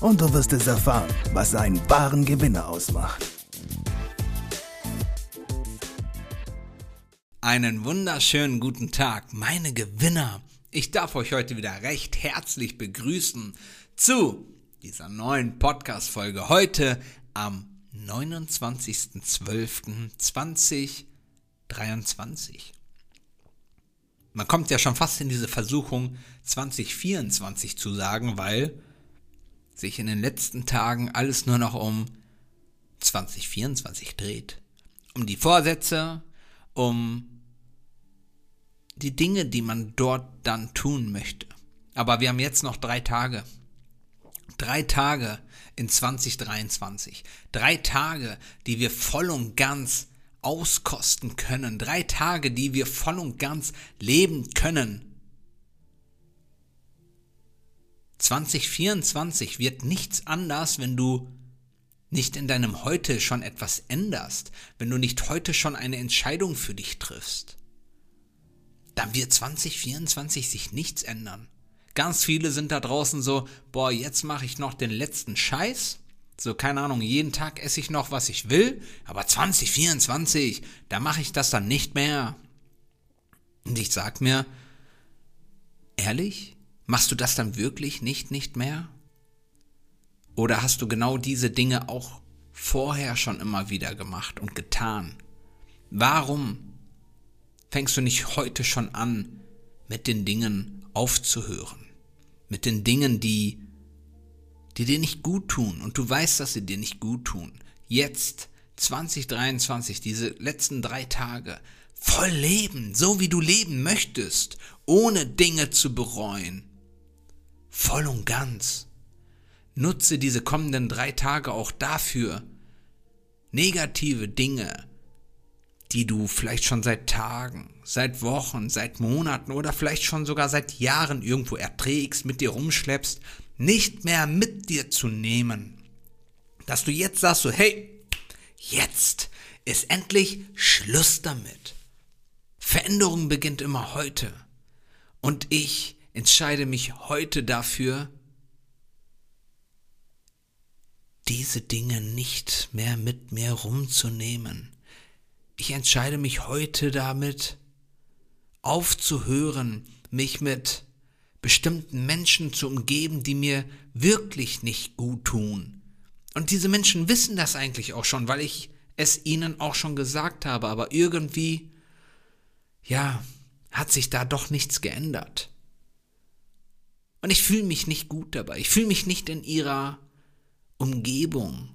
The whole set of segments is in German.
und du wirst es erfahren, was einen wahren Gewinner ausmacht. Einen wunderschönen guten Tag, meine Gewinner. Ich darf euch heute wieder recht herzlich begrüßen zu dieser neuen Podcast-Folge heute am 29.12.2023. Man kommt ja schon fast in diese Versuchung, 2024 zu sagen, weil sich in den letzten Tagen alles nur noch um 2024 dreht. Um die Vorsätze, um die Dinge, die man dort dann tun möchte. Aber wir haben jetzt noch drei Tage. Drei Tage in 2023. Drei Tage, die wir voll und ganz auskosten können. Drei Tage, die wir voll und ganz leben können. 2024 wird nichts anders, wenn du nicht in deinem Heute schon etwas änderst, wenn du nicht heute schon eine Entscheidung für dich triffst. Dann wird 2024 sich nichts ändern. Ganz viele sind da draußen so, boah, jetzt mache ich noch den letzten Scheiß. So, keine Ahnung, jeden Tag esse ich noch, was ich will, aber 2024, da mache ich das dann nicht mehr. Und ich sag mir, ehrlich, machst du das dann wirklich nicht nicht mehr? Oder hast du genau diese Dinge auch vorher schon immer wieder gemacht und getan? Warum fängst du nicht heute schon an, mit den Dingen aufzuhören? Mit den Dingen, die, die dir nicht gut tun und du weißt, dass sie dir nicht gut tun. Jetzt, 2023, diese letzten drei Tage, voll leben, so wie du leben möchtest, ohne Dinge zu bereuen. Voll und ganz. Nutze diese kommenden drei Tage auch dafür, negative Dinge, die du vielleicht schon seit Tagen, seit Wochen, seit Monaten oder vielleicht schon sogar seit Jahren irgendwo erträgst, mit dir rumschleppst, nicht mehr mit dir zu nehmen. Dass du jetzt sagst so, hey, jetzt ist endlich Schluss damit. Veränderung beginnt immer heute. Und ich entscheide mich heute dafür, diese Dinge nicht mehr mit mir rumzunehmen. Ich entscheide mich heute damit, aufzuhören, mich mit bestimmten Menschen zu umgeben, die mir wirklich nicht gut tun. Und diese Menschen wissen das eigentlich auch schon, weil ich es ihnen auch schon gesagt habe, aber irgendwie, ja, hat sich da doch nichts geändert. Und ich fühle mich nicht gut dabei. Ich fühle mich nicht in ihrer Umgebung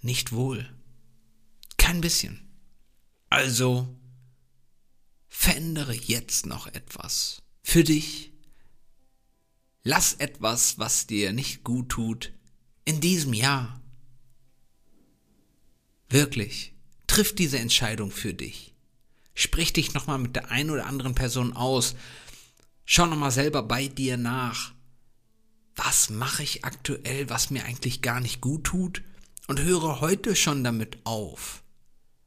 nicht wohl. Kein bisschen. Also verändere jetzt noch etwas für dich. Lass etwas, was dir nicht gut tut, in diesem Jahr. Wirklich, triff diese Entscheidung für dich. Sprich dich nochmal mit der einen oder anderen Person aus. Schau nochmal selber bei dir nach. Was mache ich aktuell, was mir eigentlich gar nicht gut tut? Und höre heute schon damit auf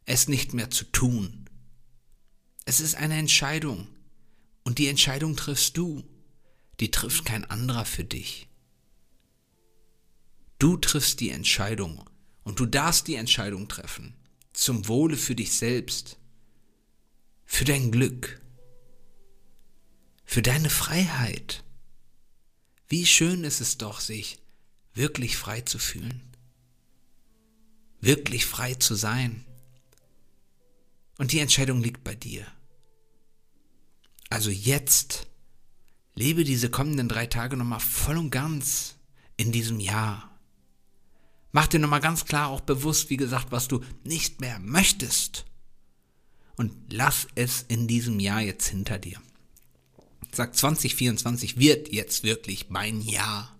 es nicht mehr zu tun. Es ist eine Entscheidung. Und die Entscheidung triffst du. Die trifft kein anderer für dich. Du triffst die Entscheidung und du darfst die Entscheidung treffen. Zum Wohle für dich selbst. Für dein Glück. Für deine Freiheit. Wie schön ist es doch, sich wirklich frei zu fühlen. Wirklich frei zu sein. Und die Entscheidung liegt bei dir. Also jetzt lebe diese kommenden drei Tage nochmal voll und ganz in diesem Jahr. Mach dir nochmal ganz klar auch bewusst, wie gesagt, was du nicht mehr möchtest. Und lass es in diesem Jahr jetzt hinter dir. Sag 2024 wird jetzt wirklich mein Jahr.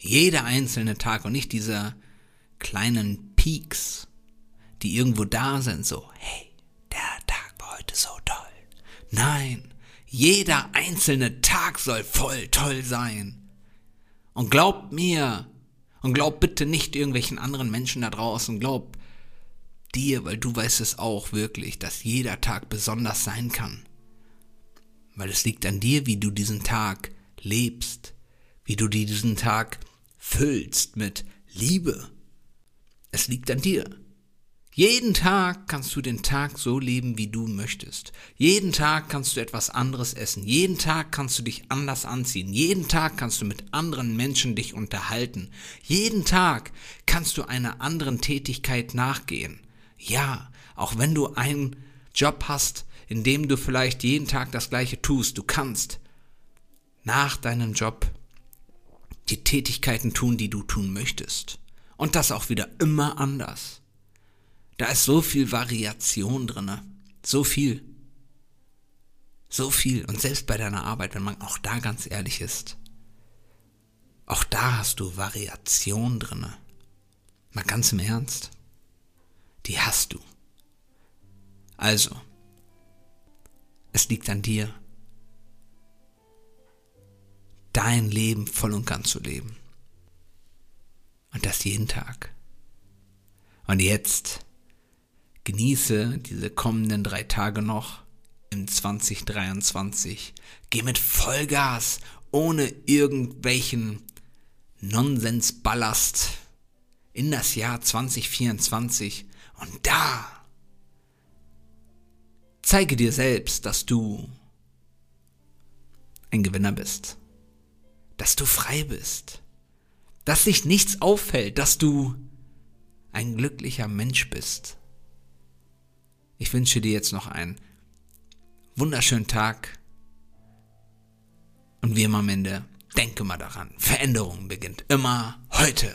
Jeder einzelne Tag und nicht dieser kleinen Peaks, die irgendwo da sind, so, hey, der Tag war heute so toll. Nein, jeder einzelne Tag soll voll toll sein. Und glaubt mir, und glaub bitte nicht irgendwelchen anderen Menschen da draußen, glaub dir, weil du weißt es auch wirklich, dass jeder Tag besonders sein kann. Weil es liegt an dir, wie du diesen Tag lebst, wie du diesen Tag füllst mit Liebe. Es liegt an dir. Jeden Tag kannst du den Tag so leben, wie du möchtest. Jeden Tag kannst du etwas anderes essen. Jeden Tag kannst du dich anders anziehen. Jeden Tag kannst du mit anderen Menschen dich unterhalten. Jeden Tag kannst du einer anderen Tätigkeit nachgehen. Ja, auch wenn du einen Job hast, in dem du vielleicht jeden Tag das gleiche tust, du kannst nach deinem Job die Tätigkeiten tun, die du tun möchtest. Und das auch wieder immer anders. Da ist so viel Variation drinne, so viel. So viel. Und selbst bei deiner Arbeit, wenn man auch da ganz ehrlich ist, auch da hast du Variation drinne. Mal ganz im Ernst. Die hast du. Also, es liegt an dir, dein Leben voll und ganz zu leben. Und das jeden Tag. Und jetzt genieße diese kommenden drei Tage noch im 2023. Geh mit Vollgas, ohne irgendwelchen Nonsensballast in das Jahr 2024. Und da zeige dir selbst, dass du ein Gewinner bist dass du frei bist, dass dich nichts auffällt, dass du ein glücklicher Mensch bist. Ich wünsche dir jetzt noch einen wunderschönen Tag und wie immer am Ende, denke mal daran, Veränderung beginnt immer heute.